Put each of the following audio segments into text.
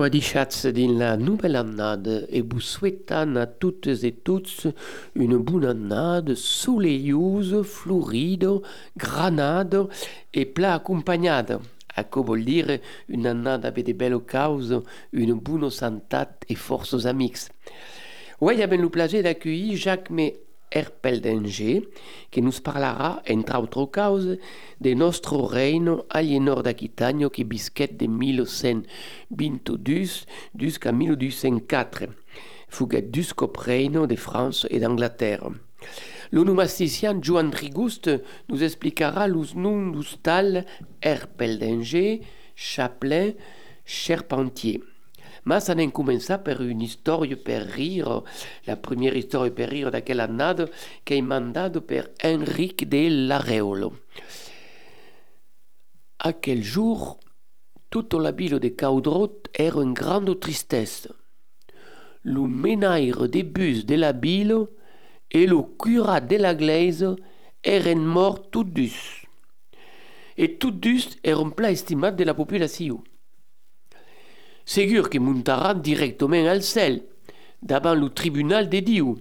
Oh, adichatz din la nouvelle annade et vous souhaitant à toutes et tous une bonne annade soleilleuse, floride, granade et plat accompagnade. A quoi vuol dire une annade avec de belles causes, une bonne santé et forces amix. Ouais, avait le plaisir d'accueillir Jacques mais Erpeldenger, qui nous parlera, entre autres causes, de nostro reino alienor d'Aquitano qui bisquet de 1122 jusqu'à 1204, fuguet duscop reino de France et d'Angleterre. L'onomasticien Joan Trigust nous expliquera los noms d'ustal Erpeldenger, Chaplin, Charpentier. Ma ça n'a commencé par une histoire per rire, la première histoire per rire d'aquella annada qui est mandata per Enrique de l'Areolo. À quel jour, toute la ville de Caudrot era une grande tristesse. Le menaire des bus de la ville et le curat de la glaise eren morts tous deux. Et tous deux eren plat estimat de la population. Segur que montarà directement al ciel, davant le tribunal de Dieu.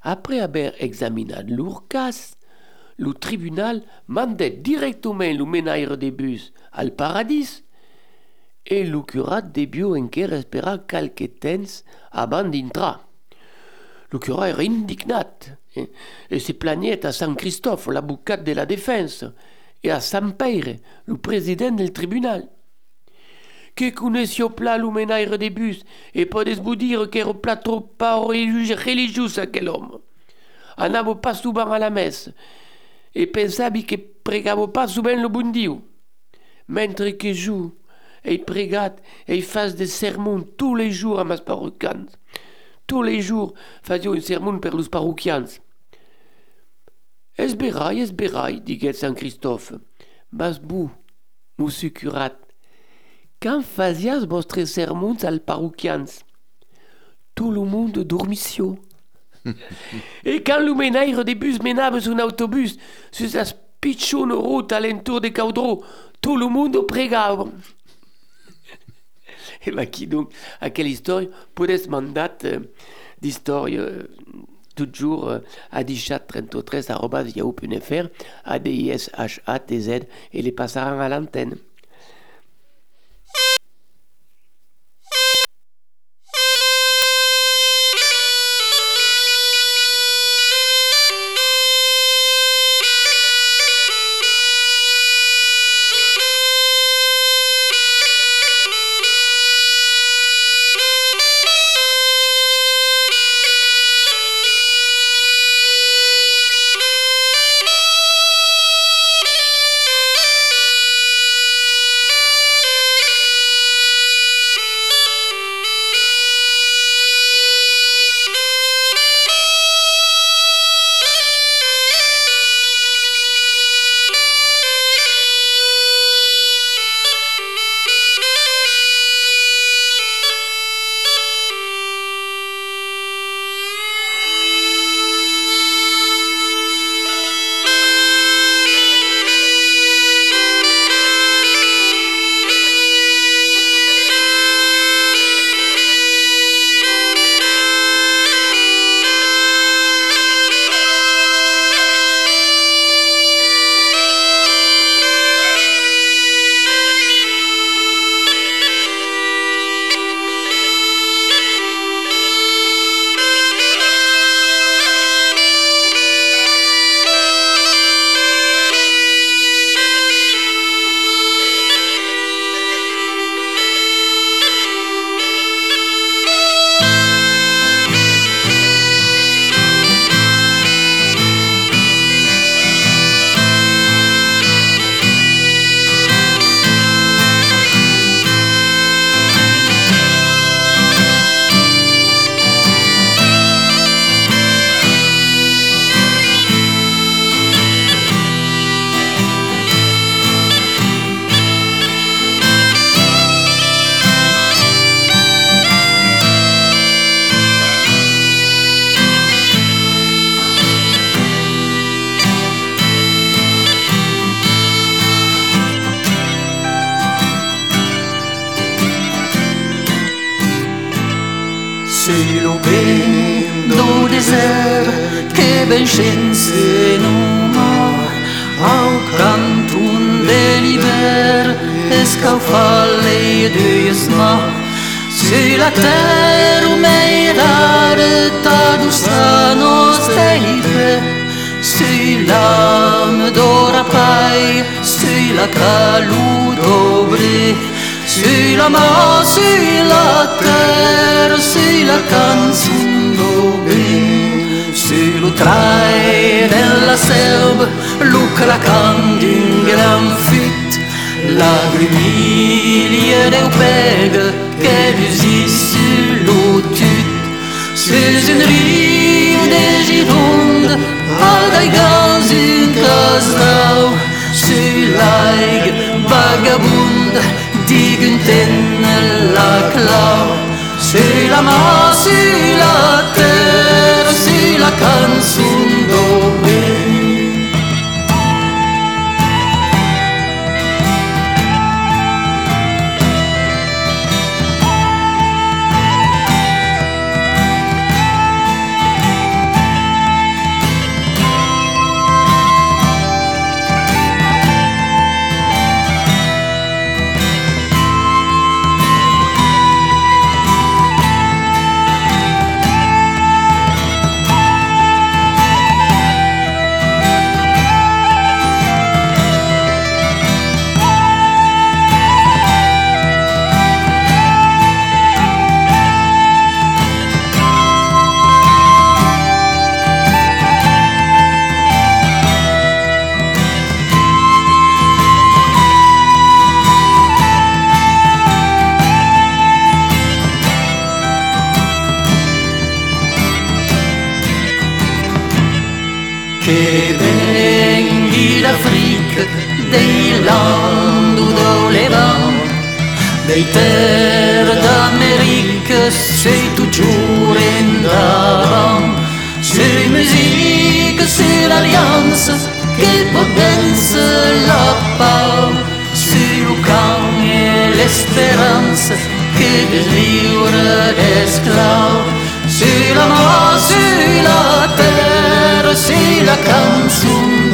Après avoir examiné leur cas, le tribunal mandait directement le menaire des bus al paradis et le curat debió enquer esperar quelque temps avant d'entrer. Le curat era indignat et, et se plaignait à Saint Christophe, l'avocat de la défense, et à Saint Père, le président du tribunal que connaissio plat l'umenaire des bus, et podes vous dire qu'era plat trop pas religieux aquel homme? Anavo pas souvent à la messe, et pensavi que pregavo pas souvent le bon Dieu. Mentre que joue, et prégat, et fasse des sermons tous les jours à mes paroquians. Tous les jours, faisio un sermon per los paroquians. Esberai, esberai, diguet Saint Christophe. Mas curat, quand fazias vostres sermons al paroquians? Tout le monde dormissio. Et quand le menaire des bus menava un autobus sur la spiccione route alentour de Caudro, tout le monde pregava. Et bah qui donc, à quelle histoire? Podes mandat euh, d'histoire euh, toujours euh, à dichat33.yahoo.fr, a d i s h a t z et les passeront à l'antenne. Falle de yesma sur la terre où meirare ta dustano steipe sur l'âme d'orapai sur la caludobre sur la main sur la terre sur la canzone sur le train della selva, lucra candi in gran fit, del pega che resiste lo tut, sur une rive de Gironde, à gaz in caslau, sur l'aig vagabonde, diguen la clau, sur la main, sur la terre, sur che venghi d'Afrique, dei land où les vents, des terres d'Amérique, c'est toujours endavant. C'est musique, c'est l'alliance che potenza la pace, c'est le camp et l'espérance che délivre l'esclave. C'est la mort, c'est la terre, c'est la canzone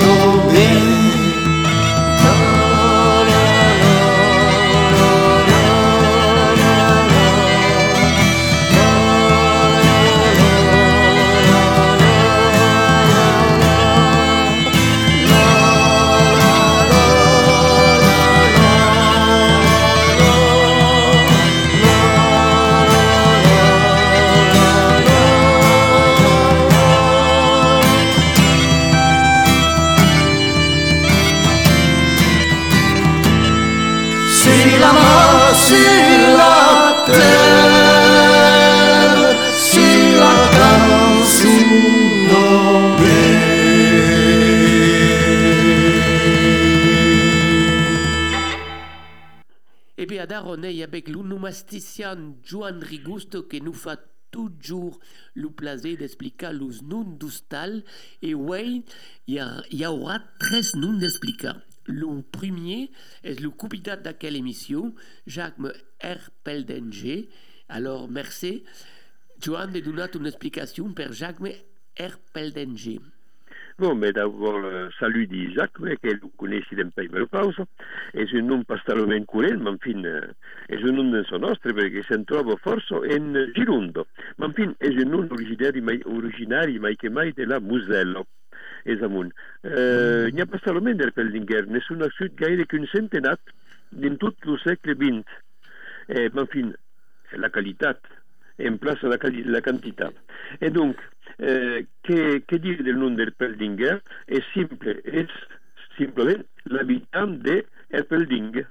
Est avec l'onomasticien Joan Rigusto qui nous fait toujours le plaisir d'expliquer les noms d'Ustal. Et oui, il y, aura 13 noms d'expliquer. Le premier est le capitaine de quelle émission, Jacques R. Peldenger. Alors, merci. Joan de donner une explication per Jacques R. Peldenger. Bon, mais d'abord, euh, salut d'Isaac, ouais, que vous connaissez d'un pays de pause. Et je non pas talment curent, ma fin, euh, è un nom del suo nostro perché si trova forse in Girundo. Ma fin, è un nom originari, mai, originari, mai che mai della Musello. Esamun. Euh, il n'y a pas seulement del Pellinger, nessun a sud gaire qu'une centenat in tutto il secolo XX. Eh, ma fin, la qualità in place la, la quantità. E donc, eh, che, che dire del nome del Peldinger? È simple, è simplement l'habitant de Erpelding,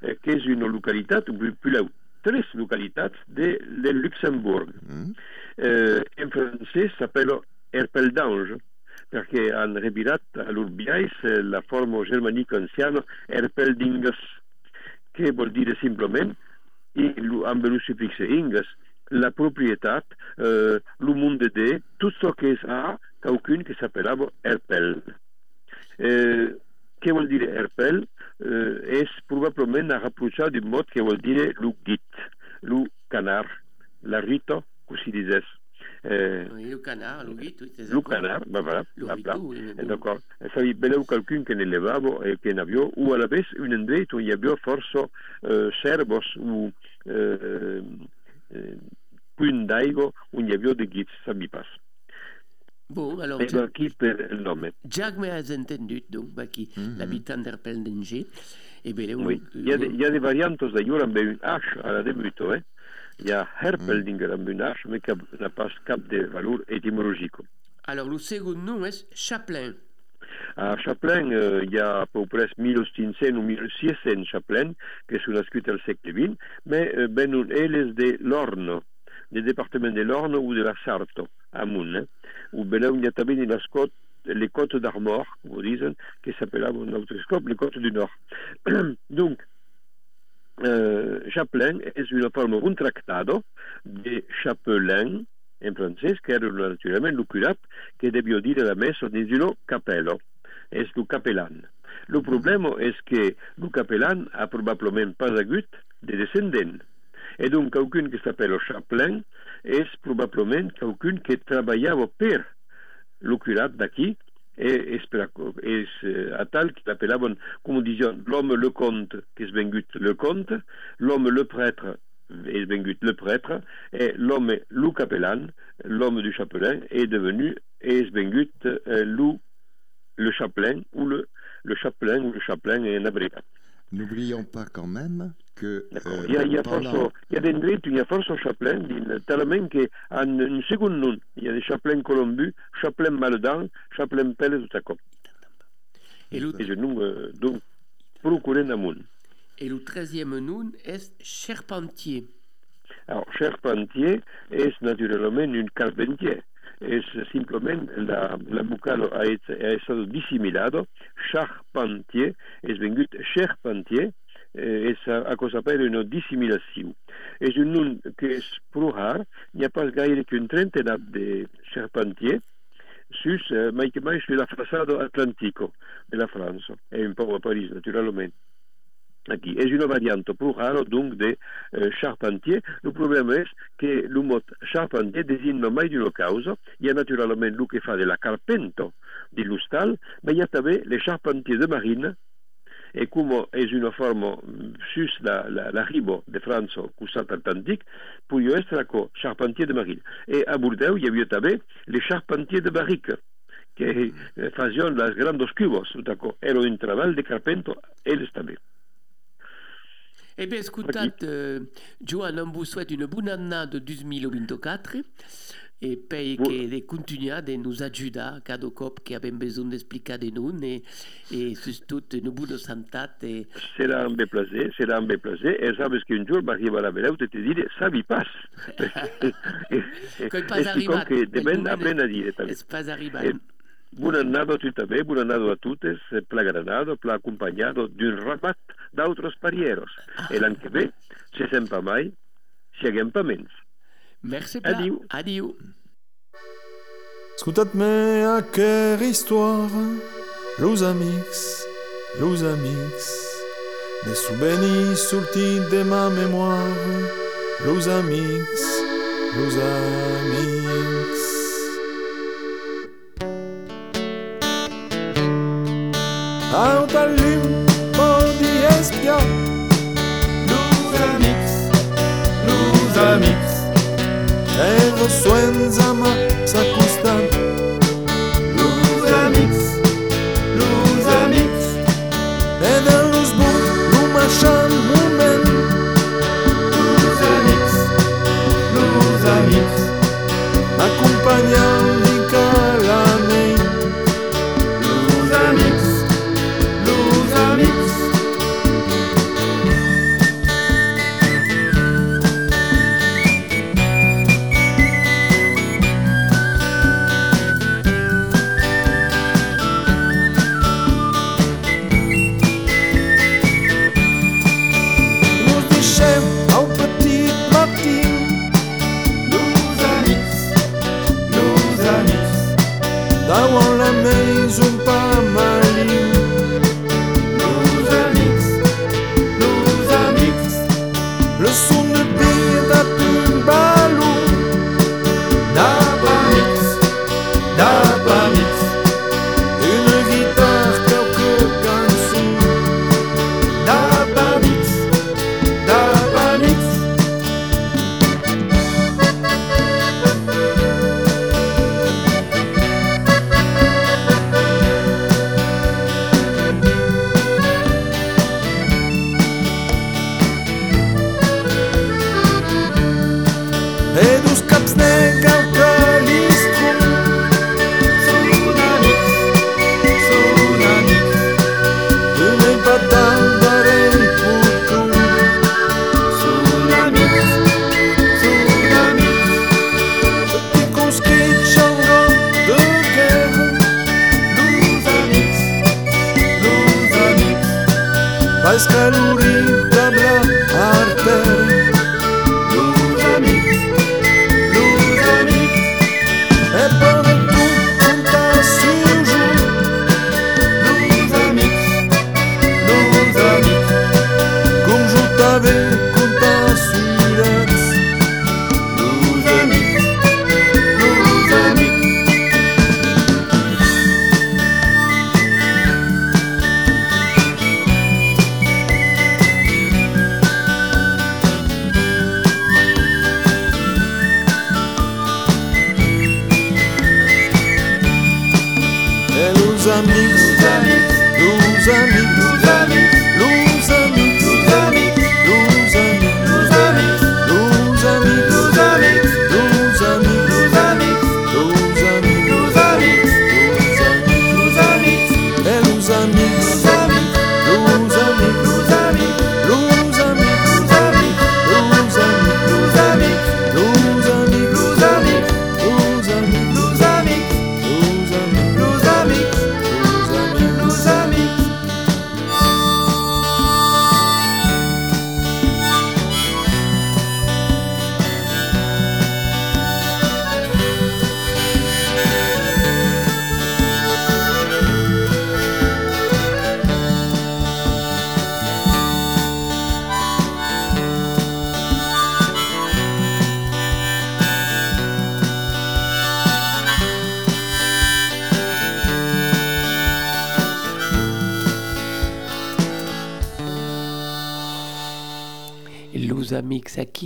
eh, che è una località, più, la, tre località de, del Luxembourg. Eh, in francese s'appelle Erpeldange, perché hanno ritirato all'Urbiais la forma germanica anziana Erpeldinges, che vuol dire simplement, i- lu- amb lo suffixe inges, la proprietà, eh, lo monde de, tout ce che ha qualcuno che s'appellava Erpel. Eh, che vuol dire Erpel? Eh, è probabilmente a rapprochare du mot che vuol dire lo git, lo canard, l'arrito, così dices. Eh, oui, le canard, l'uguit, oui, Le canard, ben voilà. Oui. D'accord. Savi, beleu quelqu'un qui ne levavo e che n'avio, ou à la vez un endret où il y avait forso euh, servos ou euh, ça m'y passe. Bon, alors... Et qui? Jacques m'ha entendu, donc, bah, qui, mm -hmm. l'habitant. Eh bien, oui. Il y, a de, il y a des variantes d'ailleurs une H à la début, hein. Il y a Herpeldinger une H, mais qui n'a pas cap de valeur étymologique. Alors, le second nom est Chaplain. À Chaplain, euh, il y a à peu près 1500 ou 1600 Chaplain, qui sont inscrits au siècle XX, mais euh, ben, elles de l'Orne, du département de l'Orne ou de la Sarthe, à Moun, hein, où ben, il y a também la Scott, les côtes d'Armor, vous disent, qui s'appellent en autoscope les côtes du Nord. Donc, euh, Chaplain est une forme un tractado de chapelain en français, qui est naturellement le curate, qui devait dire la messe des uno capello, est le capellan. Le problème est que le capellan a probablement pas agut de descendants. Et donc, quelqu'un qui s'appelle chapelain est probablement quelqu'un qui travaillait pour le curate d'aquí, et est à tal qu'il appelaven, comme disions, l'homme le comte, qui est vengut le comte, l'homme le prêtre, est vengut le prêtre, et l'homme le capellan, l'homme du chapelain, est devenu, est vengut euh, le, chapelain, ou le, le chapelain, ou le chapelain est un abrégat. N'oublions pas quand même que. Euh, il, y a, il, y a pendant... force, il y a où il y a force chapelain, tellement qu'en une seconde nom, il y a des chapelains colombus, chapelain maldan, chapelain pelle, tout ça comme. Et, le... Et je nous, euh, donc, procurer d'amour. Et le treizième nom est Charpentier. Alors, Charpentier est naturellement une carpentier. Es simplement la, la bucalo ha, ha stato dissimilado, charpentier, es vengut charpentier, eh, és a, a cosa per una dissimulació. És un nom que és prou rar, n'hi ha pas gaire qu'un trentenat de charpentier, sus, eh, mai que mai, sur la façade atlantico de la France, e un po' a París, naturalment. Aquí. És una variant prou rara, donc, de eh, charpentier. El problema és que el mot charpentier designa mai d'una causa. Hi ha naturalment el que fa de la carpento de l'hostal, però hi ha també les charpentiers de marine, e come è una forma sus la, la, la ribo de França, costat atlantic, può essere co charpentier de marine. E a Bordeaux hi havia també les charpentiers de barrique, que eh, fazion les grandes cubos, d'accord? Era un treball de carpento, elles també. Eh bien, écoutez, euh, Joan, on vous souhaite une bonne année de 2024 et puis que de continuer de nous aider cada cop que avem besoin d'explicar de nous et, et surtout une bonne santé. Serà un bé placer, serà un bé placer. E sabes que un jour va arribar a la veleu te te dire, sabi pas. que pas arribat. que devem aprendre a dire també. És pas arribat. Eh, Bună nada tuttavia, bună nada a tutes, pla granado, pla acompagnado d'un ramat d'altres parieros. Ah. E l'any ve, se sempa mai, seguem pa menys. Merci, pla. Adiu. Adiu. Escoltat-me aquella història, los amics, los amics, de souvenirs sortit de ma memòria, los amics, los amics. Out al limbo di espia Los amics, los amics E lo suenza ma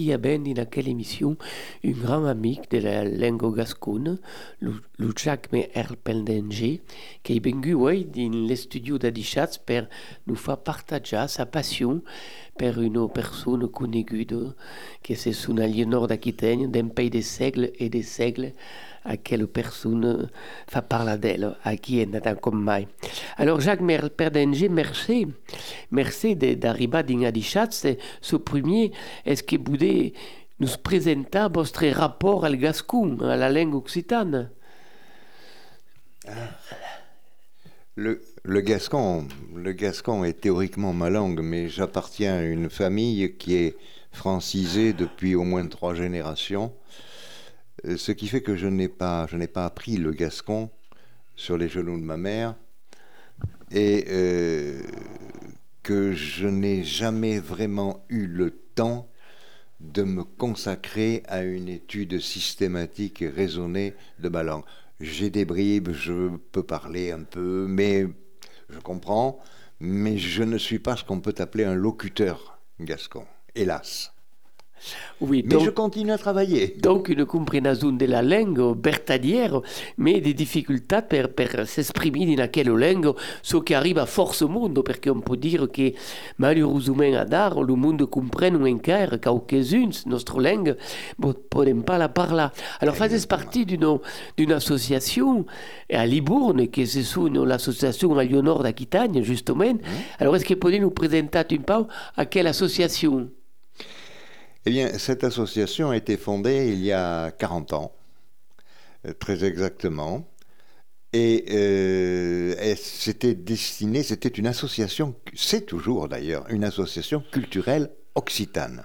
amics aquí abend in aquella émission un grand amic de la langue gascone, le Jacques Erpeldenger, qui est venu ouais, dans le studio d'Adichatz per nous faire partager sa passion per une personne coneguda qui sont à nord d'Aquitaine, d'un pays des siècles et des siècles à quelle personne fa parler d'elle, à qui est nata comme mai. Alors Jacques Perdenger, merci, merci d'arriver dans Adichatz, ce premier, est-ce que vous nous présenter votre rapport al gascon, à la langue occitane? Ah. le, gascon, le gascon est théoriquement ma langue, mais j'appartiens à une famille qui est francisée depuis au moins trois générations. Euh, ce qui fait que je n'ai pas, je n'ai pas appris le gascon sur les genoux de ma mère et euh, que je n'ai jamais vraiment eu le temps de me consacrer à une étude systématique et raisonnée de ma langue. J'ai des bribes, je peux parler un peu, mais je comprends, mais je ne suis pas ce qu'on peut appeler un locuteur gascon, hélas. Oui, mais je continue à travailler. Donc une compréhension de la langue bertadière, mais des difficultés pour, pour s'exprimer dans quelle langue, ce qui arrive à force monde, parce qu'on peut dire que malheureusement à dar, le monde comprend un quart, quelques-unes, notre langue, mais ne peut pas la parler. Alors faites partie d'une, d'une association à Libourne, qui est l'association à Lyon-Nord d'Aquitagne, justement. Mmh. Alors est-ce que vous pouvez nous présenter un peu à quelle association? Eh bien, cette association a été fondée il y a 40 ans, euh, très exactement. Et euh, c'était destiné, c'était une association, c'est toujours d'ailleurs, une association culturelle occitane,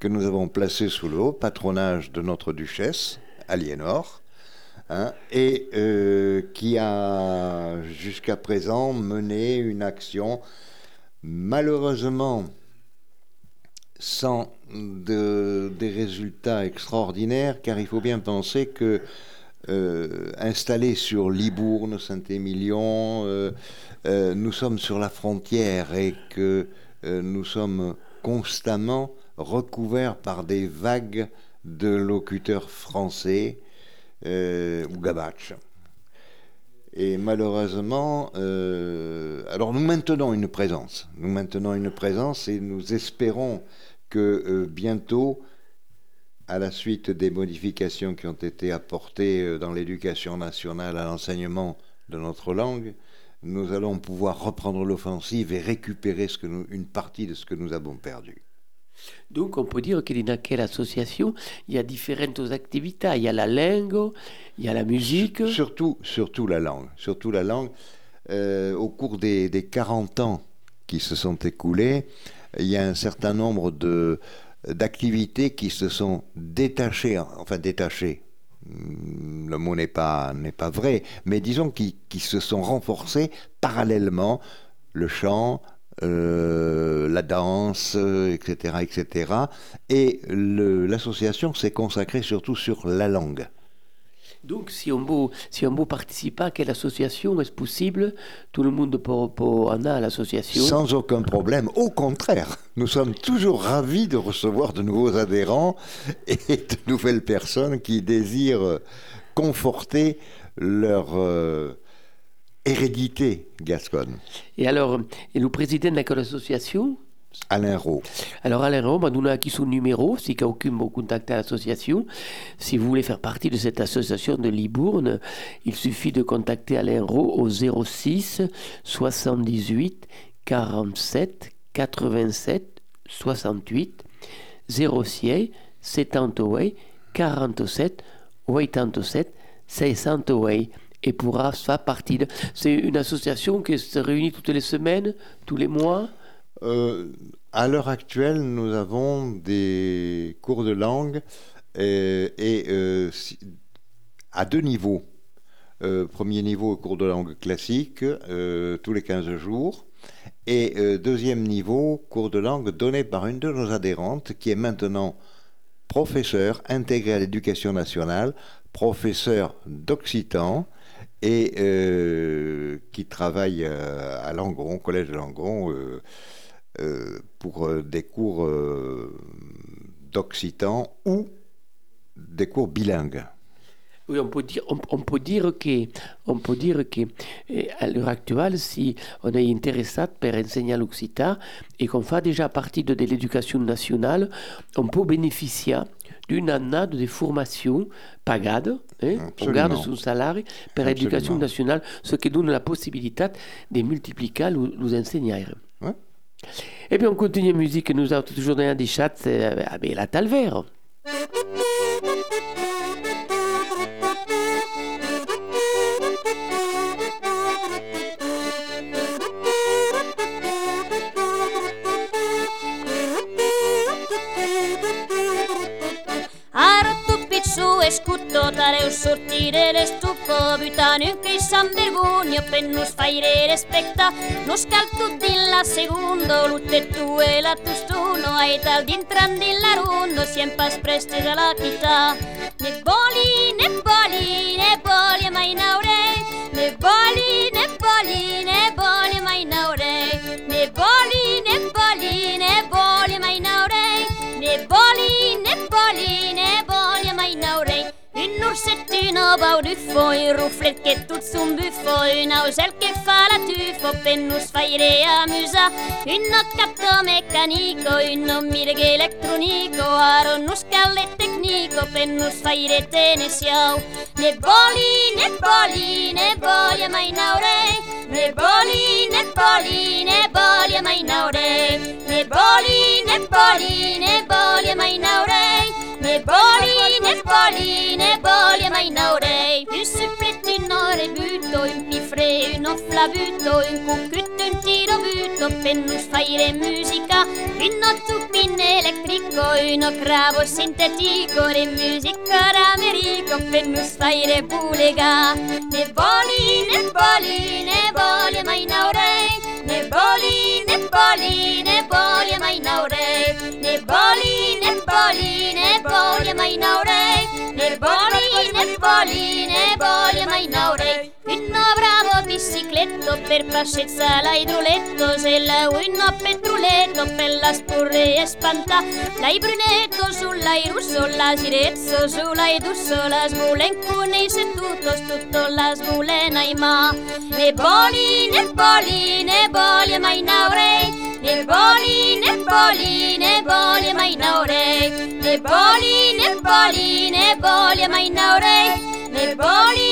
que nous avons placée sous le haut patronage de notre duchesse, Aliénor, hein, et euh, qui a jusqu'à présent mené une action malheureusement sans de, des résultats extraordinaires, car il faut bien penser que euh, installé sur Libourne, Saint-Émilion, euh, euh, nous sommes sur la frontière et que nous sommes constamment recouverts par des vagues de locuteurs français ou gabaches. Et malheureusement, alors nous maintenons une présence, nous maintenons une présence et nous espérons que euh, bientôt, à la suite des modifications qui ont été apportées euh, dans l'éducation nationale à l'enseignement de notre langue, nous allons pouvoir reprendre l'offensive et récupérer ce que une partie de ce que nous avons perdu. Donc on peut dire que dans quelle association, il y a différentes activités. Il y a la langue, il y a la musique. Surtout, surtout la langue. Surtout la langue. Euh, au cours des, des 40 ans qui se sont écoulés, il y a un certain nombre de d'activités qui se sont détachées, enfin détachées, le mot n'est pas, vrai, mais disons qui, se sont renforcées parallèlement, le chant, euh, la danse, etc., etc. Et l'association s'est consacrée surtout sur la langue. Donc, si on veut, si on veut participer à quelle association est possible, tout le monde peut, en a à l'association. Sans aucun problème. Au contraire, nous sommes toujours ravis de recevoir de nouveaux adhérents et de nouvelles personnes qui désirent conforter leur, euh, hérédité gasconne. Et alors, et le président de l'association Alain Rowe. Alors Alain Rowe, nous avons acquis son numéro, si quelqu'un veut contacter l'association. Si vous voulez faire partie de cette association de Libourne, il suffit de contacter Alain Rowe au 06 78 47 87 68 06 78 47 87 68 et pourra faire partie de... C'est une association qui se réunit toutes les semaines, tous les mois? Euh, À l'heure actuelle, nous avons des cours de langue et, et euh, à deux niveaux. Euh, premier niveau, cours de langue classique, euh, tous les 15 jours. Et euh, deuxième niveau, cours de langue donné par une de nos adhérentes qui est maintenant professeur intégré à l'éducation nationale, professeur d'occitan et euh, qui travaille euh, à Langon, collège de Langon, euh, euh, pour euh, des cours euh, d'occitan ou des cours bilingues. Oui, on peut dire, on, on peut dire que, on peut dire que à l'heure actuelle, si on est intéressé pour enseigner l'occitan et qu'on fait déjà partie de, de l'éducation nationale, on peut bénéficier d'une année de formation pagade, hein, on garde son salaire pour l'éducation nationale, ce qui donne la possibilité de multiplier les enseignants. Et puis on continue la musique, nous avons toujours des chats, c'est avec la escutto tare sortire le stuppo Butano che san vergogno per non fare respecta Non scalto di la secondo Lutte tu e la tu stuno Ai tal di entrandi la rundo Sempre spreste la chita Ne boli, ne boli, ne boli mai naure Ne boli, ne boli, ne boli orsettino bauduffo, un rufflet che tut son buffo Un ausel che fa la tuffo per nos faire amusa Un accatto meccanico, un mirghe elettronico Aro un scalle tecnico per nos faire tenesiau Ne boli, ne boli, ne boli mai naure Ne boli, ne boli, ne boli mai naure Ne boli, ne boli, ne boli mai naure Ne boli, ne boli, ne boli mai naure Un supplet, un ore butto, un pifre, un offlabuto Un cucutto, un tiro butto per nos faire musica. Un ottupin elettrico, uno cravo sintetico E musica d'Americo per nos faire bulega Ne boli, ne boli, ne boli mai naure Ne boli, ne boli, ne boli boli, ne boli, ne boli mai naure Un bravo bicicletto per pascezza l'idroletto Se la uno petruletto per la spurre e spanta L'hai brunetto sull'hai russo, la girezzo sull'hai dusso La sbulen cunei seduto, tutto la sbulen ai ma Ne boli, ne boli, ne boli mai naure Ne boli, ne boli, ne boli mai naure Ne boli, ne boli, ne boli mai naure Ne boli,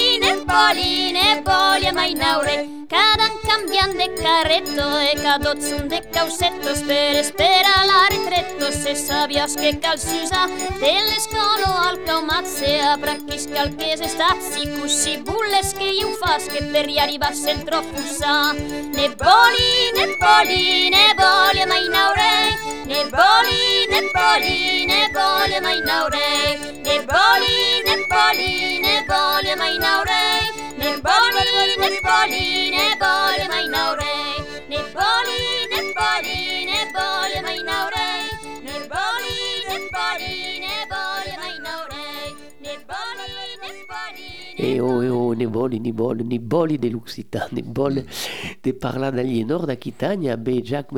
ne boli, ne boli mai naure Cadan cambian de carretto e cadozzun de causettos per spera la retretto se sabias che cal s'usa delle scolo al caumazze a bracchis calchese stazzi cussi bulles che io fas che per gli arrivasse il troppo sa Ne boli, ne boli, ne boli mai naure Ne boli, ne boli, ne boli mai naure. Ne boli, ne boli, ne boli mai naure. Ne boli, ne boli, ne boli mai naure Ne boli, ne boli, ne boli mai naure. Ne boli, ne boli, ne boli mai naure. Ne boli, ne boli, ne Et oh, et oh, ne voli ni bol ni boli dell'Occitan, ni bol de parlar d'aliénor d'Aquitania, be Jacques.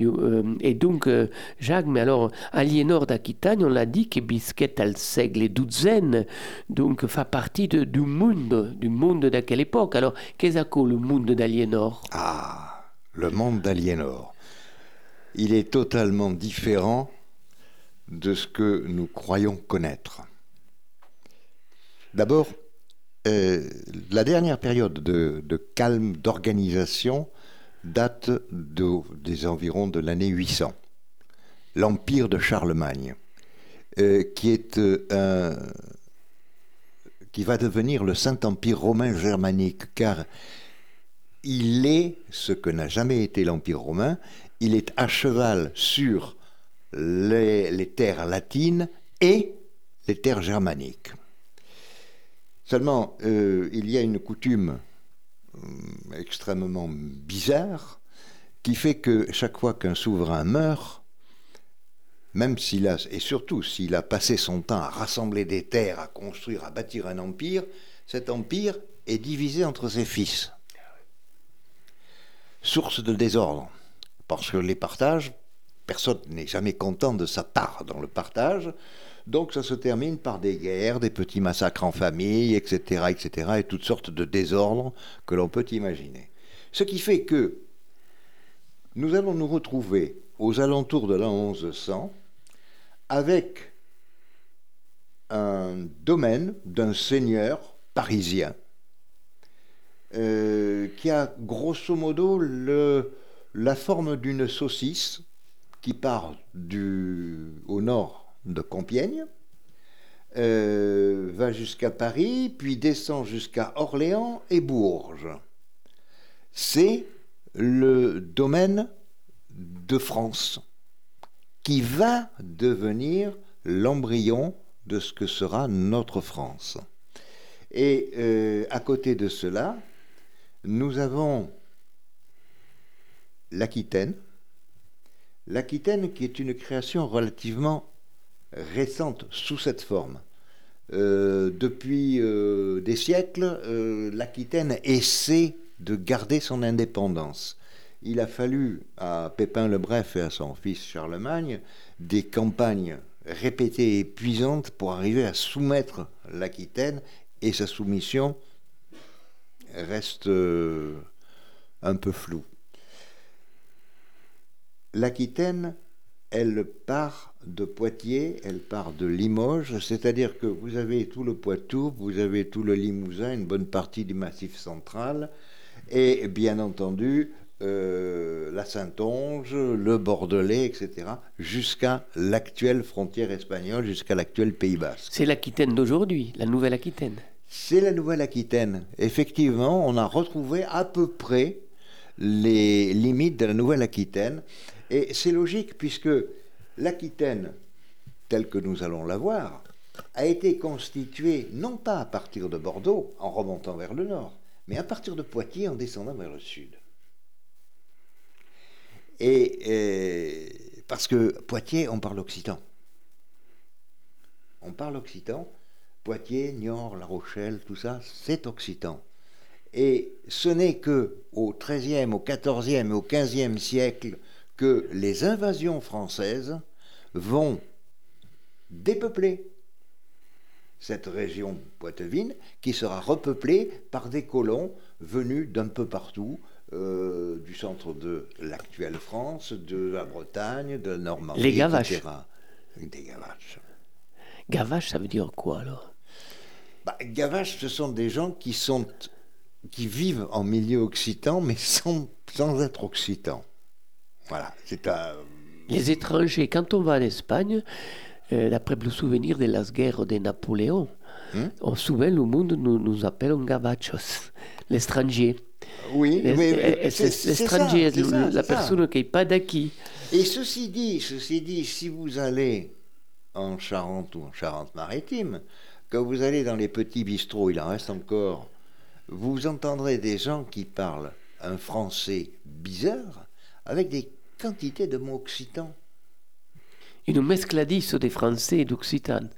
Euh, et donc, euh, Jacques, mais alors, Aliénor d'Aquitagne, on l'a dit, que bisquette al segle douzaine, donc fait partie du monde, du monde de quelle époque. Alors, qu'est-ce que le monde d'Aliénor Ah, le monde d'Aliénor. Il est totalement différent de ce que nous croyons connaître. D'abord, euh, la dernière période de, calme, d'organisation, date de, des environs de l'année 800. L'empire de Charlemagne, euh, euh, qui va devenir le Saint-Empire romain germanique, car il est ce que n'a jamais été l'Empire romain, il est à cheval sur les terres latines et les terres germaniques. Seulement, euh, il y a une coutume euh, extrêmement bizarre qui fait que chaque fois qu'un souverain meurt, même s'il a, et surtout s'il a passé son temps à rassembler des terres, à construire, à bâtir un empire, cet empire est divisé entre ses fils. Source de désordre, parce que les partages, personne n'est jamais content de sa part dans le partage, donc ça se termine par des guerres, des petits massacres en famille, etc., etc., et toutes sortes de désordres que l'on peut imaginer. Ce qui fait que nous allons nous retrouver aux alentours de l'an 1100 avec un domaine d'un seigneur parisien euh, qui a grosso modo la forme d'une saucisse qui part du, au nord de Compiègne, euh, va jusqu'à Paris, puis descend jusqu'à Orléans et Bourges. C'est le domaine de France qui va devenir l'embryon de ce que sera notre France. Et euh, à côté de cela, nous avons l'Aquitaine, l'Aquitaine qui est une création relativement récente sous cette forme. Euh, depuis euh, des siècles, euh, l'Aquitaine essaie de garder son indépendance. Il a fallu à Pépin le Bref et à son fils Charlemagne des campagnes répétées et épuisantes pour arriver à soumettre l'Aquitaine et sa soumission reste un peu floue. L'Aquitaine elle part de Poitiers, elle part de Limoges, c'est-à-dire que vous avez tout le Poitou, vous avez tout le Limousin, une bonne partie du Massif central, et bien entendu euh, la Saintonge, le Bordelais, etc., jusqu'à l'actuelle frontière espagnole, jusqu'à l'actuel Pays Basque. C'est l'Aquitaine d'aujourd'hui, la Nouvelle-Aquitaine. C'est la Nouvelle-Aquitaine. Effectivement, on a retrouvé à peu près les limites de la Nouvelle-Aquitaine. Et c'est logique puisque l'Aquitaine, telle que nous allons la voir, a été constituée non pas à partir de Bordeaux en remontant vers le nord, mais à partir de Poitiers en descendant vers le sud. Et, et parce que Poitiers, on parle occitan. On parle occitan. Poitiers, Niort, La Rochelle, tout ça, c'est occitan. Et ce n'est que au XIIIe, au XIVe et au XVe siècle que les invasions françaises vont dépeupler cette région poitevine qui sera repeuplée par des colons venus d'un peu partout, euh, du centre de l'actuelle France, de la Bretagne, de la Normandie, Les Gavaches. etc. Des Gavaches. Gavache, ça veut dire quoi alors? Bah, Gavaches, ce sont des gens qui sont qui vivent en milieu occitan, mais sans, sans être occitans. Voilà, c'est un. Les étrangers, quand on va en Espagne, euh, d'après le souvenir de la guerre de Napoléon, Hmm? on souvent le monde nous, nous appelle un gavachos, l'étranger. Oui, L'étranger, la ça. personne qui n'est pas d'acquis. Et ceci dit, ceci dit, si vous allez en Charente ou en Charente-Maritime, quand vous allez dans les petits bistrots, il en reste encore, vous entendrez des gens qui parlent un français bizarre avec des quantités de mots occitans. une mescladisso des Français et d'Occitane.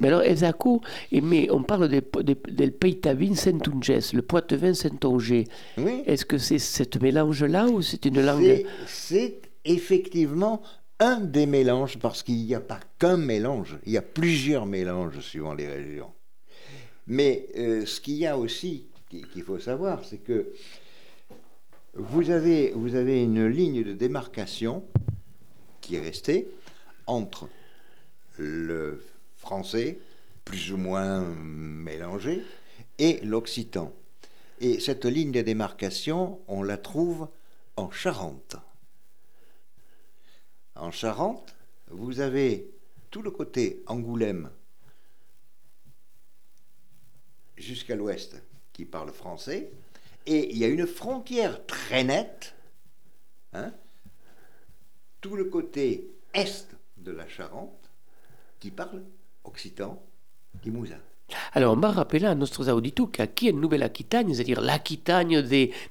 Mais alors, Esaku, mais on parle de, de, del Peitavin Saint-Ungès, le Poitevin Saint-Onger. Oui. Est-ce que c'est ce mélange-là ou c'est une langue C'est- effectivement un des mélanges, parce qu'il n'y a pas qu'un mélange, il y a plusieurs mélanges suivant les régions. Mais euh, ce qu'il y a aussi, qui- qu'il faut savoir, c'est que vous avez, vous avez une ligne de démarcation qui est restée entre le français, plus ou moins mélangé, et l'occitan. Et cette ligne de démarcation, on la trouve en Charente. En Charente, vous avez tout le côté Angoulême jusqu'à l'ouest qui parle français, et il y a une frontière très nette, hein, tout le côté est de la Charente qui parle occitan limousin. Alors, on va rappeler à nostros auditeurs qu'aquí en Nouvelle-Aquitagne, c'est-à-dire l'Aquitagne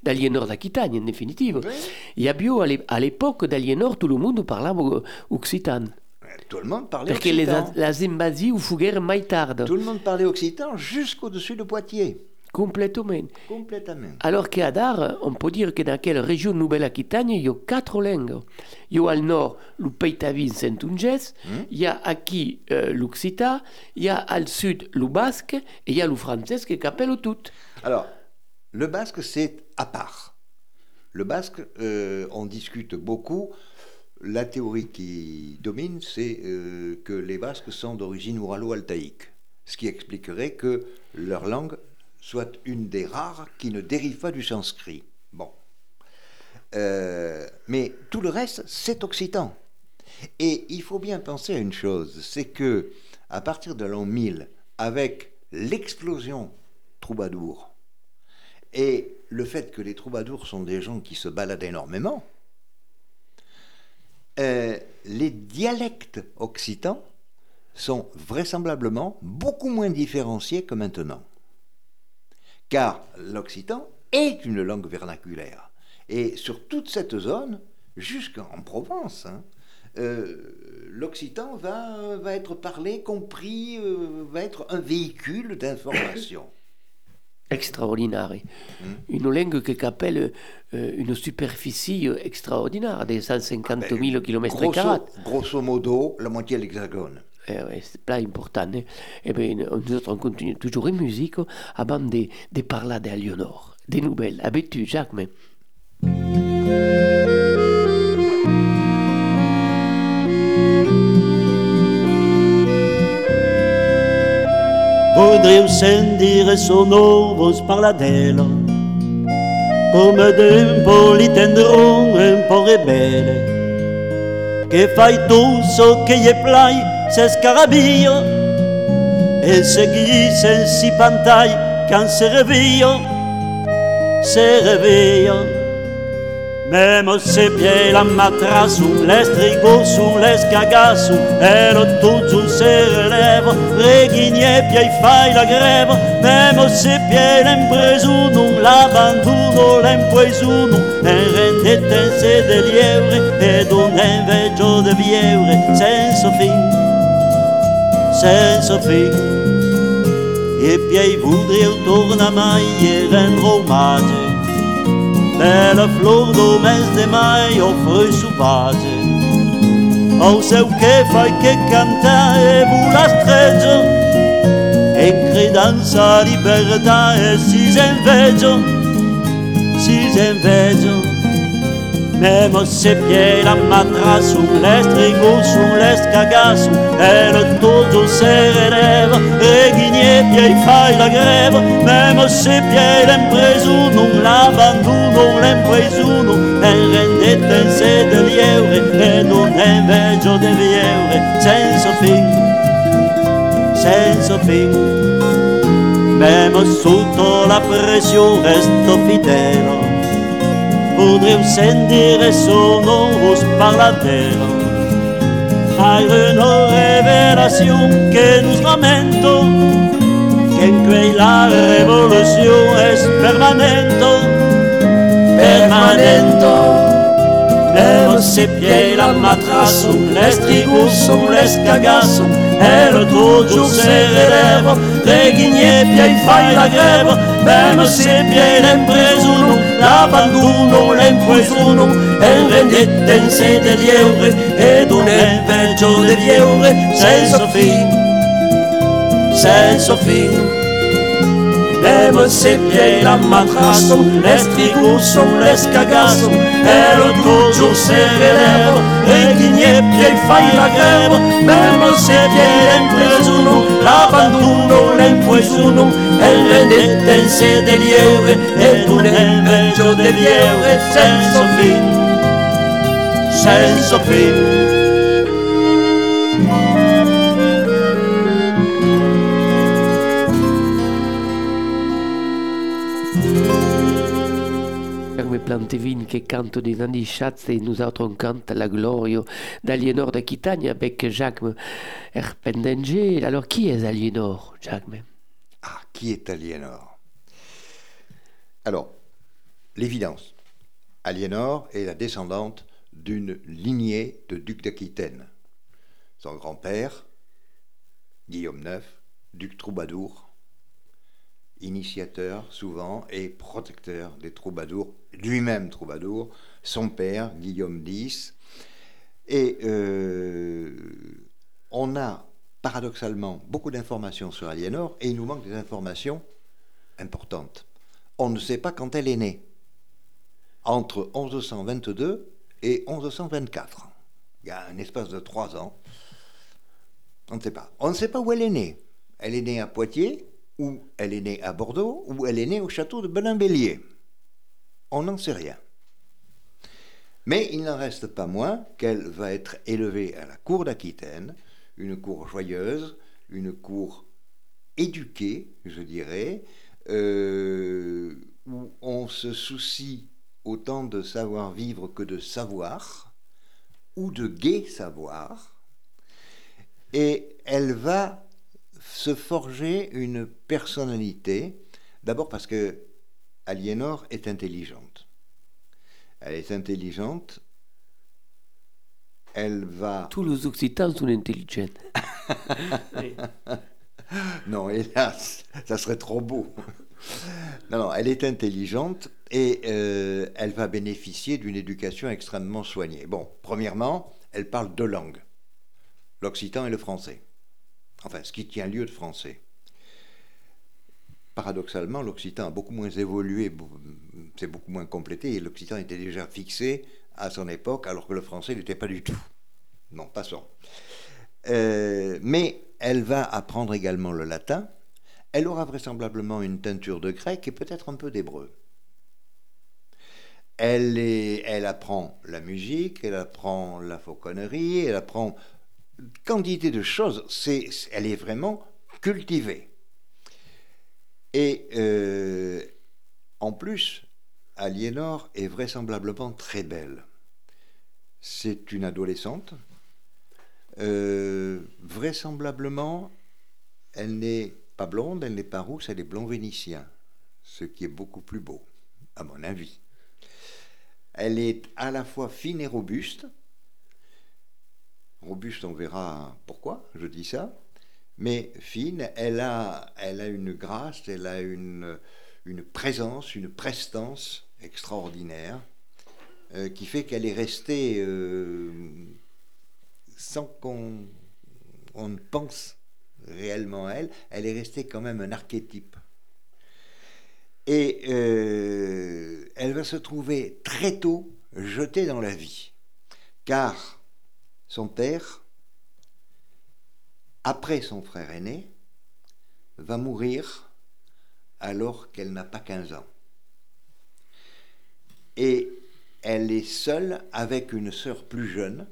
d'Aliénor d'Aquitagne, en définitive, Oui. il y a bio, à l'é- à l'époque d'Aliénor, tout le monde parlait occitan. Tout le monde parlait Parce que les, occitan. les invasies fuguèrent mai tard, Tout le monde parlait occitan jusqu'au-dessus de Poitiers, complètement. complètement. Alors qu'à Dar, on peut dire que dans quelle région Nouvelle-Aquitagne, il y a quatre langues. Il y a au nord le Peitavin Saint-Ungès, il y a aquí euh, l'Occita, il y a au sud le basque, et il y a le français qui s'appelle tout. Alors, le basque, c'est à part. Le basque, euh, on discute beaucoup. La théorie qui domine, c'est euh, que les basques sont d'origine ouralo-altaïque, ce qui expliquerait que leur langue soit une des rares qui ne dérive pas du sanskrit. Bon. Euh, mais tout le reste, c'est occitan. Et il faut bien penser à une chose, c'est que à partir de l'an 1000, avec l'explosion troubadour et le fait que les troubadours sont des gens qui se baladent énormément, euh, les dialectes occitans sont vraisemblablement beaucoup moins différenciés que maintenant. Car l'occitan est une langue vernaculaire. Et sur toute cette zone, jusqu'en Provence, hein, euh, l'occitan va, va être parlé, compris, euh, va être un véhicule d'information. extraordinaire. Une langue qui appelle euh, une superficie extraordinaire, des 150 000 km grosso, grosso modo, la moitié de l'hexagone. Eh c'est pas important. hein. Eh bien, nous autres, on continue toujours en musique avant de, de parler d'Aliénor, des nouvelles. Avec tu, Jacques, mais... Podreu sentire sonovos parladelo Come d'un politendron un po' rebelle que fai tout ce que y plai, s'escarabillo, et se glisse en si pantai, quand se revillo, se revillo. Même ses pieds la matrasse, les tricots sous les cagasses, elle tout sous ses lèvres, réguignée, pieille faille la grève. Même ses pieds l'imprésoun, la bandoune, l'impoison, un rende tensé de lièvre, et d'un invejo de vièvre, sans fin, sans fin. Et pieille voudrait tourner à maille et rendre hommage. Belle flor do mês de maio foi sauvage Ao seu que fai que canta e vola stregio E credanza libertà e si inveggio Si inveggio Même se pieds la matrasu, les trigots sous les cagassu, et le todo se relève, et guigné pieds fai la grève, même se pieds l'impresuno, l'abbandono l'impresuno, e rendete se de lieure, e non inveggio de vieure, senza fin, senza fin. Même sotto la pressione resto fidelo, Podreu sentire sonoros parladero Hai una revelación que nos lamento Que en que la revolución es permanente. Permanente. Même se piei la matrasso, l'estrigusso, l'escagasso, e lo tuo se releva, reghigne piei fai la greva, même se piei l'empresuno, l'abbandono, l'empresuno, e vendette in sede di euro, ed un evento di euro, senza fine, senza fine. Lève ses pieds, la matraçon, les trigoussons, les cagassons. Elle toujours ses lèvres, réguignée, pied, fai la grève. Même ses pieds, l'impressionno, la banduno, l'impressionno. Elle détense des e et tout l'invento des lieve, sans fin, sans fin. Jacques Plantevin che canto Nanni Schatz et nous autres on cante la gloria d'Aliénor d'Aquitagne avec Jacques Erpendenger. Alors qui est Aliénor, Jacques? Ah, qui est Aliénor? Alors, l'évidence. Aliénor est la descendante d'une lignée de ducs d'Aquitaine. Son grand-père, Guillaume IX, duc troubadour, initiateur souvent et protecteur des troubadours, lui-même troubadour, son père, Guillaume X. Et euh, on a paradoxalement beaucoup d'informations sur Aliénor et il nous manque des informations importantes. On ne sait pas quand elle est née, entre 1122 et 1124. Il y a un espace de trois ans. On ne sait pas. On ne sait pas où elle est née. Elle est née à Poitiers, ou elle est née à Bordeaux, ou elle est née au château de Benin-Bélier. On n'en sait rien. Mais il n'en reste pas moins qu'elle va être élevée à la cour d'Aquitaine, une cour joyeuse, une cour éduquée, je dirais, euh, où on se soucie autant de savoir-vivre que de savoir, ou de gai savoir, et elle va se forger une personnalité, d'abord parce que Aliénor est intelligente. Elle est intelligente, elle va... Tous les Occitans sont intelligents. non, hélas, ça serait trop beau. non, non, elle est intelligente et euh, elle va bénéficier d'une éducation extrêmement soignée. Bon, premièrement, elle parle deux langues, l'occitan et le français. Enfin, ce qui tient lieu de français. Paradoxalement, l'occitan a beaucoup moins évolué, c'est beaucoup moins complété, et l'occitan était déjà fixé à son époque, alors que le français n'était pas du tout. Non, passons. Euh, mais elle va apprendre également le latin. Elle aura vraisemblablement une teinture de grec et peut-être un peu d'hébreu. Elle, apprend la musique, elle apprend la fauconnerie, elle apprend quantité de choses. C'est, elle est vraiment cultivée. Et euh, en plus, Aliénor est vraisemblablement très belle. C'est une adolescente. Euh, vraisemblablement, elle n'est pas blonde, elle n'est pas rousse, elle est blond vénitien, ce qui est beaucoup plus beau, à mon avis. Elle est à la fois fine et robuste. Robuste, on verra pourquoi je dis ça. Mais fine, elle a, elle a une grâce, elle a une, une présence, une prestance extraordinaire euh, qui fait qu'elle est restée euh, sans qu'on on ne pense réellement à elle, elle est restée quand même un archétype. Et euh, elle va se trouver très tôt jetée dans la vie, car son père, après son frère aîné, va mourir alors qu'elle n'a pas 15 ans. Et elle est seule avec une sœur plus jeune.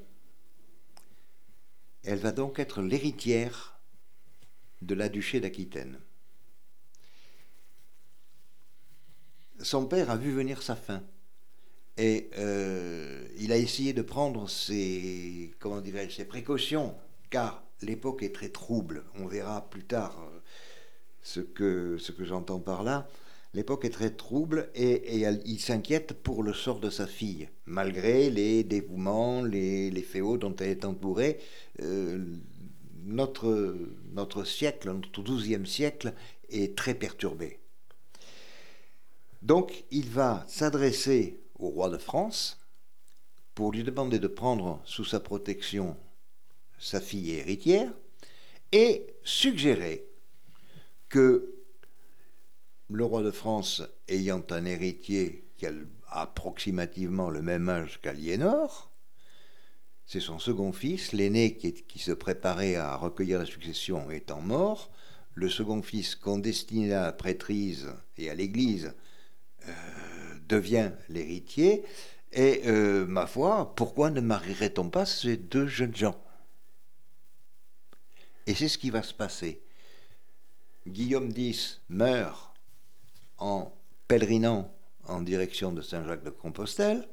Elle va donc être l'héritière de la duché d'Aquitaine. Son père a vu venir sa fin et euh, il a essayé de prendre ses, comment ses précautions, car l'époque est très trouble. On verra plus tard euh, ce que, ce que j'entends par là. L'époque est très trouble et, il s'inquiète pour le sort de sa fille, malgré les dévouements, les, les féaux dont elle est entourée. Euh, notre, notre siècle, notre douzième siècle, est très perturbé. Donc il va s'adresser au roi de France pour lui demander de prendre sous sa protection sa fille héritière et suggérer que le roi de France ayant un héritier qui a approximativement le même âge qu'Aliénor, c'est son second fils, l'aîné qui, se préparait à recueillir la succession étant mort, le second fils qu'on destinait à la prêtrise et à l'Église euh, devient l'héritier, et euh, ma foi, pourquoi ne marierait-on pas ces deux jeunes gens? Et c'est ce qui va se passer. Guillaume X meurt en pèlerinant en direction de Saint-Jacques de Compostelle.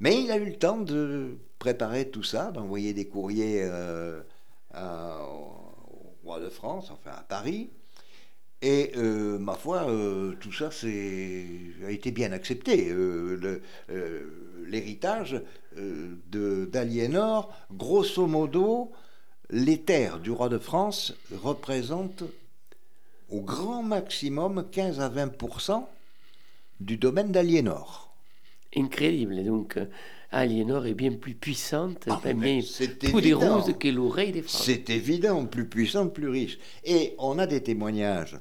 Mais il a eu le temps de préparer tout ça, d'envoyer des courriers euh, au roi de France, enfin à Paris. Et euh, ma foi, euh, tout ça a été bien accepté. L'héritage d'Aliénor, grosso modo, les terres du roi de France représentent au grand maximum 15 à 20% du domaine d'Aliénor. Incroyable, donc Aliénor est bien plus puissante, ah, bien poudreuse que l'oreille des Français. C'est évident, plus puissante, plus riche. Et on a des témoignages.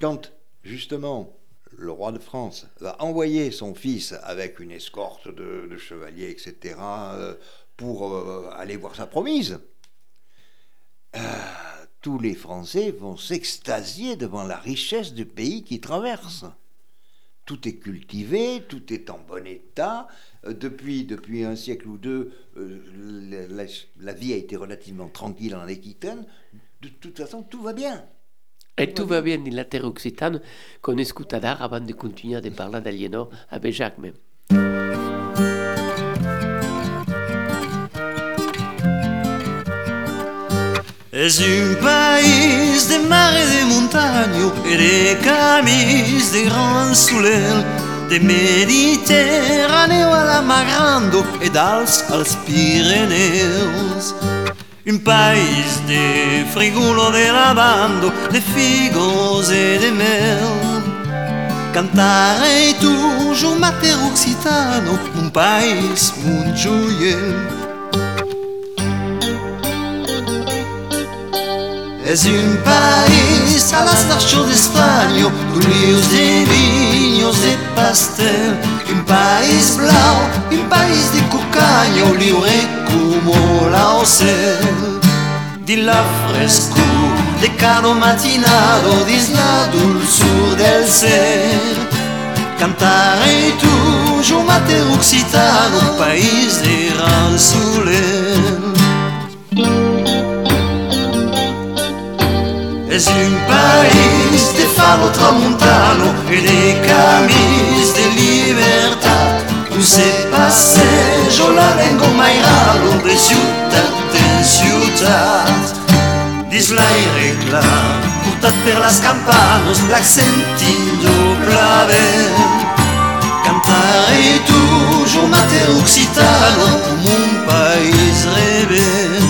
Quand, justement, le roi de France va envoyer son fils avec une escorte de, chevaliers, etc., euh, pour euh, aller voir sa promise, euh, tous les Français vont s'extasier devant la richesse du pays qui traverse. Tout est cultivé, tout est en bon état. Euh, depuis, depuis un siècle ou deux, euh, la, vie a été relativement tranquille en Aquitaine. De toute façon, tout va bien. Et tout va bien dans la terre occitane qu'on écoute avant de continuer à parler d'Aliénor avec Jacques même. Es un país de mar e de montaño E de camis de gran soler De Mediterraneo a la Magrando E dals als Pireneus Un país de frigulo de lavando De figos e de mel. Cantarei toujours mater occitano Un país, un juillet Es un país a las marchas de estaño, ríos de viños de pastel. Un país blau, un país de cucaño, libre como la ocel. Di la fresco, de caro matinado, dis la dulzura del ser. Cantaré tu, yo mate occitano, país de gran sulen. thank you es un país de falo tramontano e de camis de libertà. Tu se passe jo la lengo mai ralo de ciutat de ciutat. Dis l'aire clar portat per las campanos l'accent indobla vent cantare toujours mater occitano com un país rebel.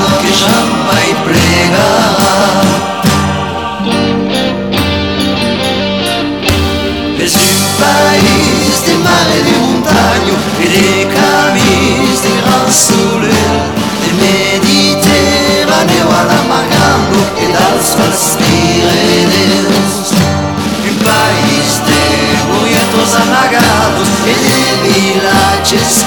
be like just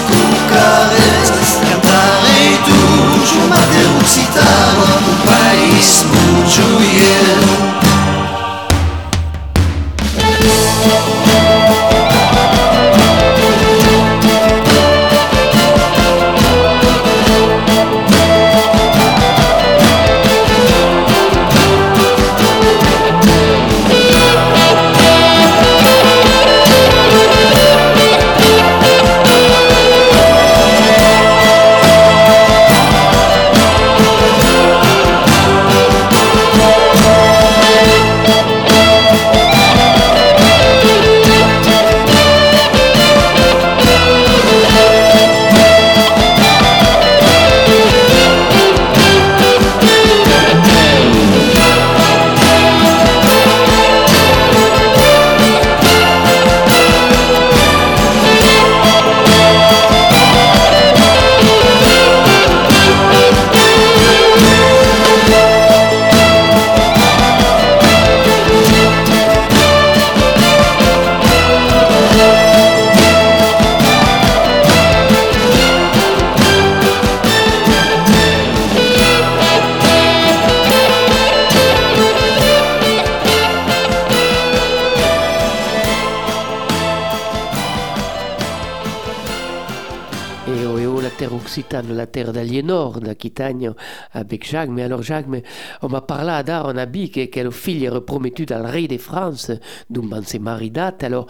terre d'Aliénor, d'Aquitagne, avec Jacques. Mais alors, Jacques, mais on m'a on a dit que, que le fille est promettu al rei de France, d'un man se maridat. Alors,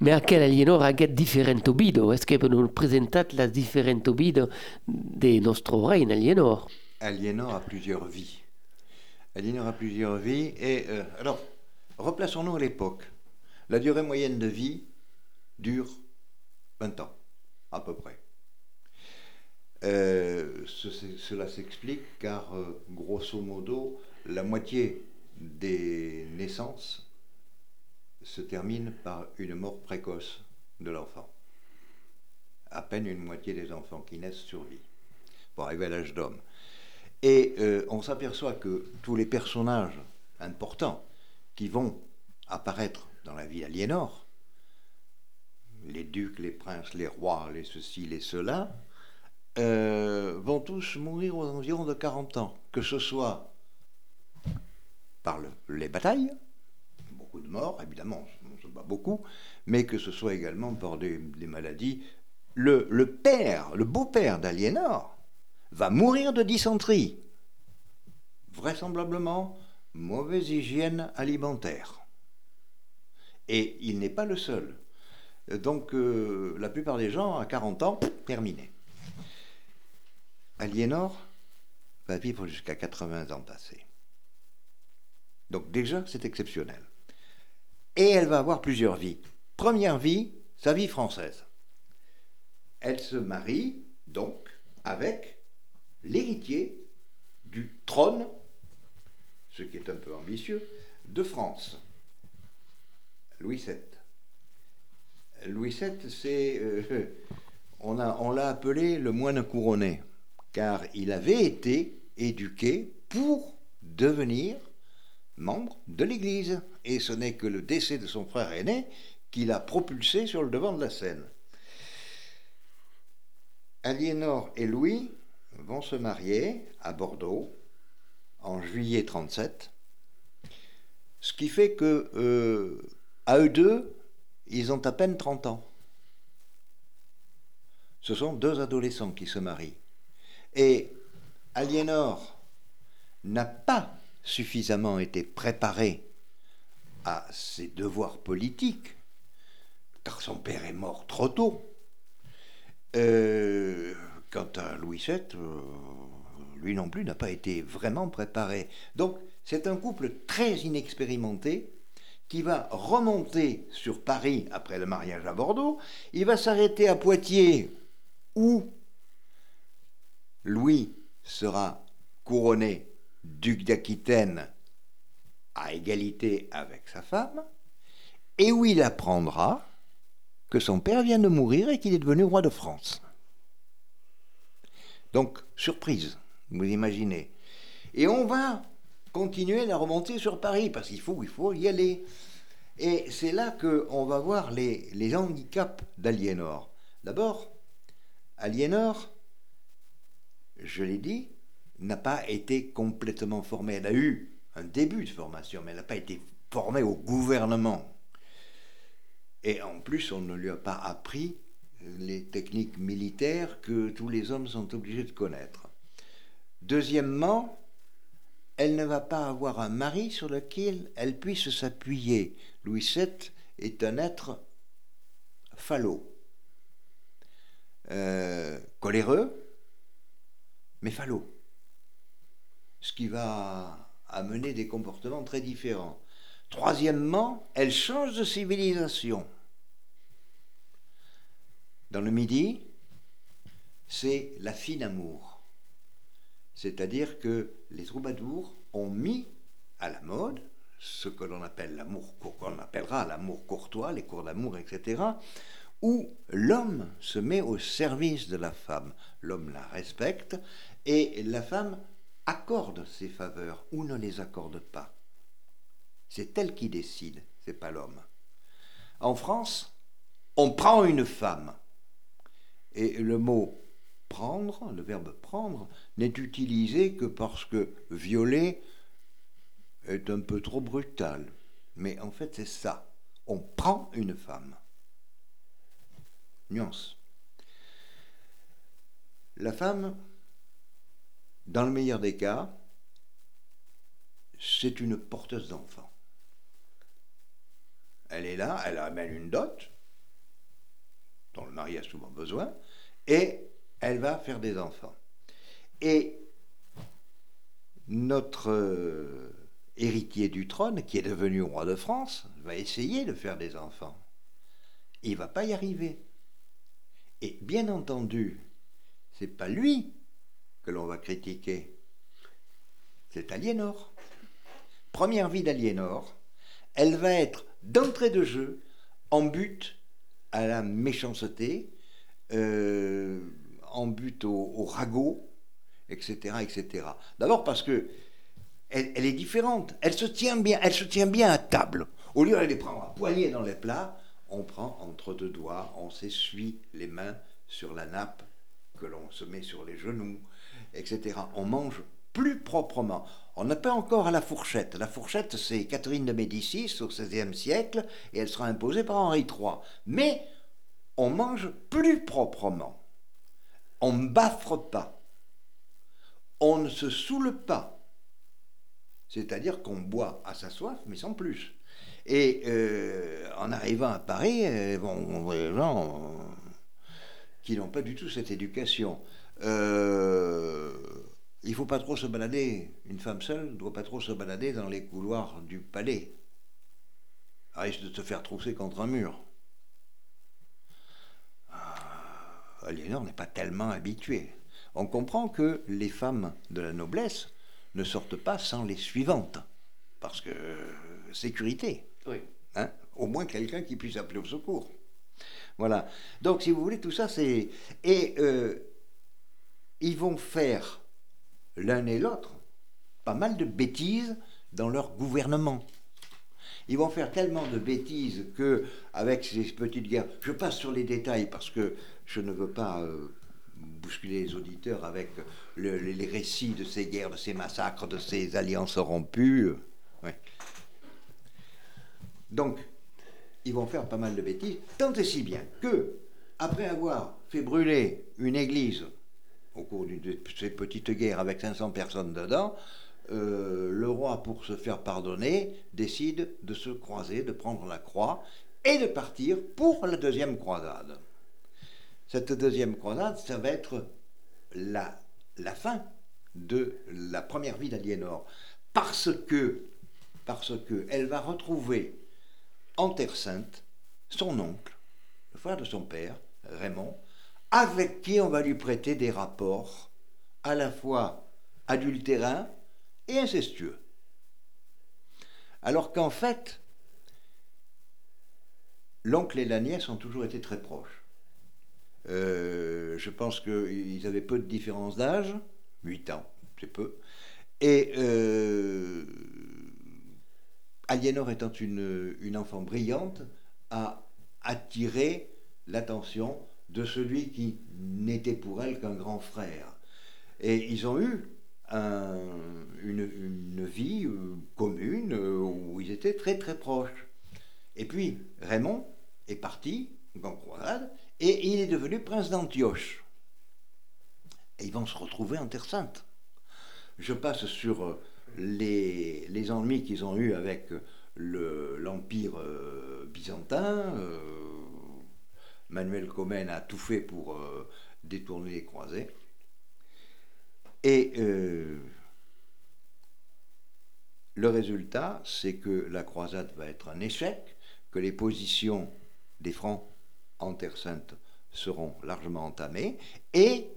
mais à quel Aliénor a get différent obido? Est-ce que vous nous présentat la différente obido de nostro in Aliénor? Aliénor a plusieurs vies. Aliénor a plusieurs vies. Et euh, alors, replaçons-nous à l'époque. La durée moyenne de vie dure 20 ans, à peu près. Euh, ce- ce- cela s'explique car, euh, grosso modo, la moitié des naissances se termine par une mort précoce de l'enfant. À peine une moitié des enfants qui naissent survivent pour arriver à l'âge d'homme. Et euh, on s'aperçoit que tous les personnages importants qui vont apparaître dans la vie d'Aliénor, les ducs, les princes, les rois, les ceci, les cela, euh, vont tous mourir aux environs de 40 ans, que ce soit par le- les batailles, beaucoup de morts, évidemment, ce n'est pas beaucoup, mais que ce soit également par des, maladies. Le, le père, le beau-père d'Aliénor, va mourir de dysenterie. Vraisemblablement, mauvaise hygiène alimentaire. Et il n'est pas le seul. Donc, euh, la plupart des gens, à 40 ans, terminé. Aliénor va vivre jusqu'à 80 ans passés. Donc déjà, c'est exceptionnel. Et elle va avoir plusieurs vies. Première vie, sa vie française. Elle se marie, donc, avec l'héritier du trône, ce qui est un peu ambitieux, de France, Louis VII. Louis VII, c'est, euh, on, l'a appelé le moine couronné, car il avait été éduqué pour devenir membre de l'Église. Et ce n'est que le décès de son frère aîné qui l'a propulsé sur le devant de la scène. Aliénor et Louis vont se marier à Bordeaux en juillet 37, ce qui fait que euh, à eux deux, ils ont à peine 30 ans. Ce sont deux adolescents qui se marient. Et Aliénor n'a pas suffisamment été préparée à ses devoirs politiques, car son père est mort trop tôt. Euh, quant à Louis VII, euh, lui non plus n'a pas été vraiment préparé. Donc c'est un couple très inexpérimenté qui va remonter sur Paris après le mariage à Bordeaux. Il va s'arrêter à Poitiers où Louis sera couronné duc d'Aquitaine à égalité avec sa femme, et où il apprendra que son père vient de mourir et qu'il est devenu roi de France. Donc, surprise, vous imaginez. Et on va continuer la remontée sur Paris, parce qu'il faut, il faut y aller. Et c'est là qu'on va voir les, les handicaps d'Aliénor. D'abord, Aliénor, je l'ai dit, n'a pas été complètement formée. Elle a eu un début de formation, mais elle n'a pas été formée au gouvernement. Et en plus, on ne lui a pas appris les techniques militaires que tous les hommes sont obligés de connaître. Deuxièmement, elle ne va pas avoir un mari sur lequel elle puisse s'appuyer. Louis VII est un être falot, euh, coléreux, mais falot. Ce qui va amener des comportements très différents. Troisièmement, elle change de civilisation. Dans le Midi, c'est la fine amour. C'est-à-dire que les troubadours ont mis à la mode ce que l'on appelle l'amour, qu'on appellera l'amour courtois, les cours d'amour, etc., où l'homme se met au service de la femme. L'homme la respecte et la femme accorde ses faveurs ou ne les accorde pas. C'est elle qui décide, c'est pas l'homme. En France, on prend une femme. Et le mot prendre, le verbe prendre, n'est utilisé que parce que violer est un peu trop brutal. Mais en fait, c'est ça. On prend une femme. Nuance. La femme, dans le meilleur des cas, c'est une porteuse d'enfants. Elle est là, elle amène une dot, dont le mari a souvent besoin, et elle va faire des enfants. Et notre euh, héritier du trône, qui est devenu roi de France, va essayer de faire des enfants. Il va pas y arriver. Et bien entendu, c'est pas lui que l'on va critiquer, c'est Aliénor. Première vie d'Aliénor, elle va être d'entrée de jeu en but à la méchanceté, euh, en but au, ragot, etc., etc. D'abord parce que elle, est différente. Elle se tient bien. Elle se tient bien à table. Au lieu d'aller prendre un poignet dans les plats, on prend entre deux doigts, on s'essuie les mains sur la nappe que l'on se met sur les genoux, etc. On mange plus proprement. On n'a pas encore à la fourchette. La fourchette, c'est Catherine de Médicis au XVIe siècle, et elle sera imposée par Henri III. Mais on mange plus proprement. On ne baffre pas. On ne se saoule pas. C'est-à-dire qu'on boit à sa soif, mais sans plus. Et euh, en arrivant à Paris, euh, bon, les gens qui n'ont pas du tout cette éducation. Euh, il ne faut pas trop se balader, une femme seule ne doit pas trop se balader dans les couloirs du palais. Elle risque de se faire trousser contre un mur. Aliénor n'est pas tellement habitué. On comprend que les femmes de la noblesse ne sortent pas sans les suivantes, parce que sécurité. Hein Au moins quelqu'un qui puisse appeler au secours. Voilà. Donc, si vous voulez, tout ça, c'est. Et euh, ils vont faire l'un et l'autre pas mal de bêtises dans leur gouvernement. Ils vont faire tellement de bêtises que, avec ces petites guerres, je passe sur les détails parce que je ne veux pas euh, bousculer les auditeurs avec les récits de ces guerres, de ces massacres, de ces alliances rompues. Donc, ils vont faire pas mal de bêtises, tant et si bien que, après avoir fait brûler une église au cours de ces petites guerres avec 500 personnes dedans, euh, le roi, pour se faire pardonner, décide de se croiser, de prendre la croix et de partir pour la deuxième croisade. Cette deuxième croisade, ça va être la, la fin de la première vie d'Aliénor, parce que, parce que elle va retrouver en Terre Sainte son oncle, le frère de son père, Raymond, avec qui on va lui prêter des rapports à la fois adultérins et incestueux. Alors qu'en fait, l'oncle et la nièce ont toujours été très proches. Euh, je pense qu'ils avaient peu de différence d'âge, 8 ans, c'est peu. Et euh, Aliénor étant une, enfant brillante, a attiré l'attention de celui qui n'était pour elle qu'un grand frère. Et ils ont eu une, vie euh, commune euh, où ils étaient très très proches. Et puis Raymond est parti en croisade et il est devenu prince d'Antioche. Et ils vont se retrouver en Terre Sainte. Je passe sur euh, les, les ennuis qu'ils ont eus avec l'Empire byzantin. Manuel Comène a tout fait pour détourner les croisés. Et euh, le résultat, c'est que la croisade va être un échec, que les positions des Francs en Terre Sainte seront largement entamées, et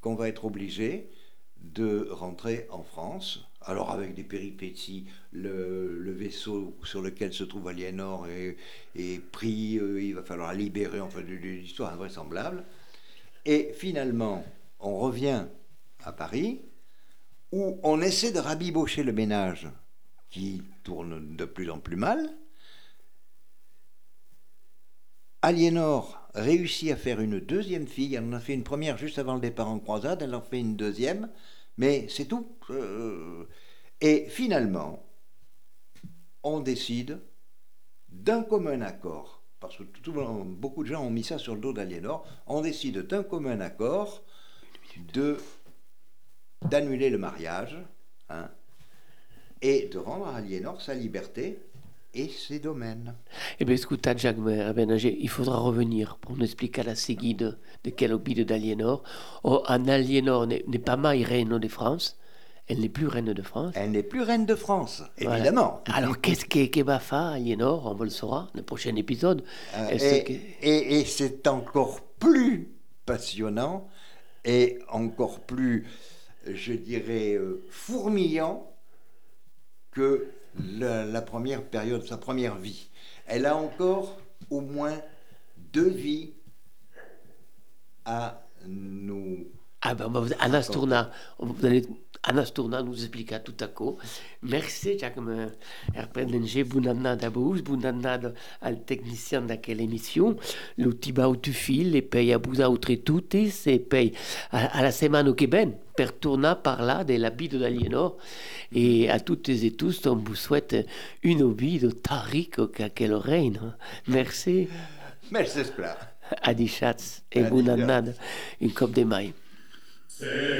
qu'on va être obligé de rentrer en France. Alors avec des péripéties, le, vaisseau sur lequel se trouve Aliénor est, pris, euh, il va falloir libérer, enfin l'histoire invraisemblable. Et finalement, on revient à Paris, où on essaie de rabibocher le ménage qui tourne de plus en plus mal. Aliénor réussit à faire une deuxième fille. Elle en a fait une première juste avant le départ en croisade, elle en fait une deuxième, mais c'est tout. Euh, et finalement, on décide d'un commun accord, parce que beaucoup de gens ont mis ça sur le dos d'Aliénor, on décide d'un commun accord de d'annuler le mariage hein, et de rendre à Aliénor sa liberté et ses domaines. Eh bien, écoute, Jacques Abenager, il faudra revenir pour nous expliquer la seguide de quel obide d'Aliénor. Oh, Aliénor n'est pas mal reine de France. Elle n'est plus reine de France. Elle n'est plus reine de France, évidemment. Alors, qu'est-ce va faire, Aliénor? On le saura dans le prochain épisode. Euh, et c'est encore plus passionnant et encore plus je dirais, euh, fourmillant que la, première période, sa première vie. Elle a encore au moins deux vies à nous. Ah ben, Anastourna, vous allez Anastourna nous explica tout à coup. Merci, Jacques Erpendenger, bonne année à vous, bonne année al technicien de quelle émission. Le tiba tu fil, et paye à vous autres toutes, et paye à, la semaine au Québec, per tourna par là de la bide d'Aliénor. Et à toutes et tous, on vous souhaite une vie de tarique qu'elle règne. Merci. Merci, Adi Schatz, et bonne année, une coupe de mailles. Se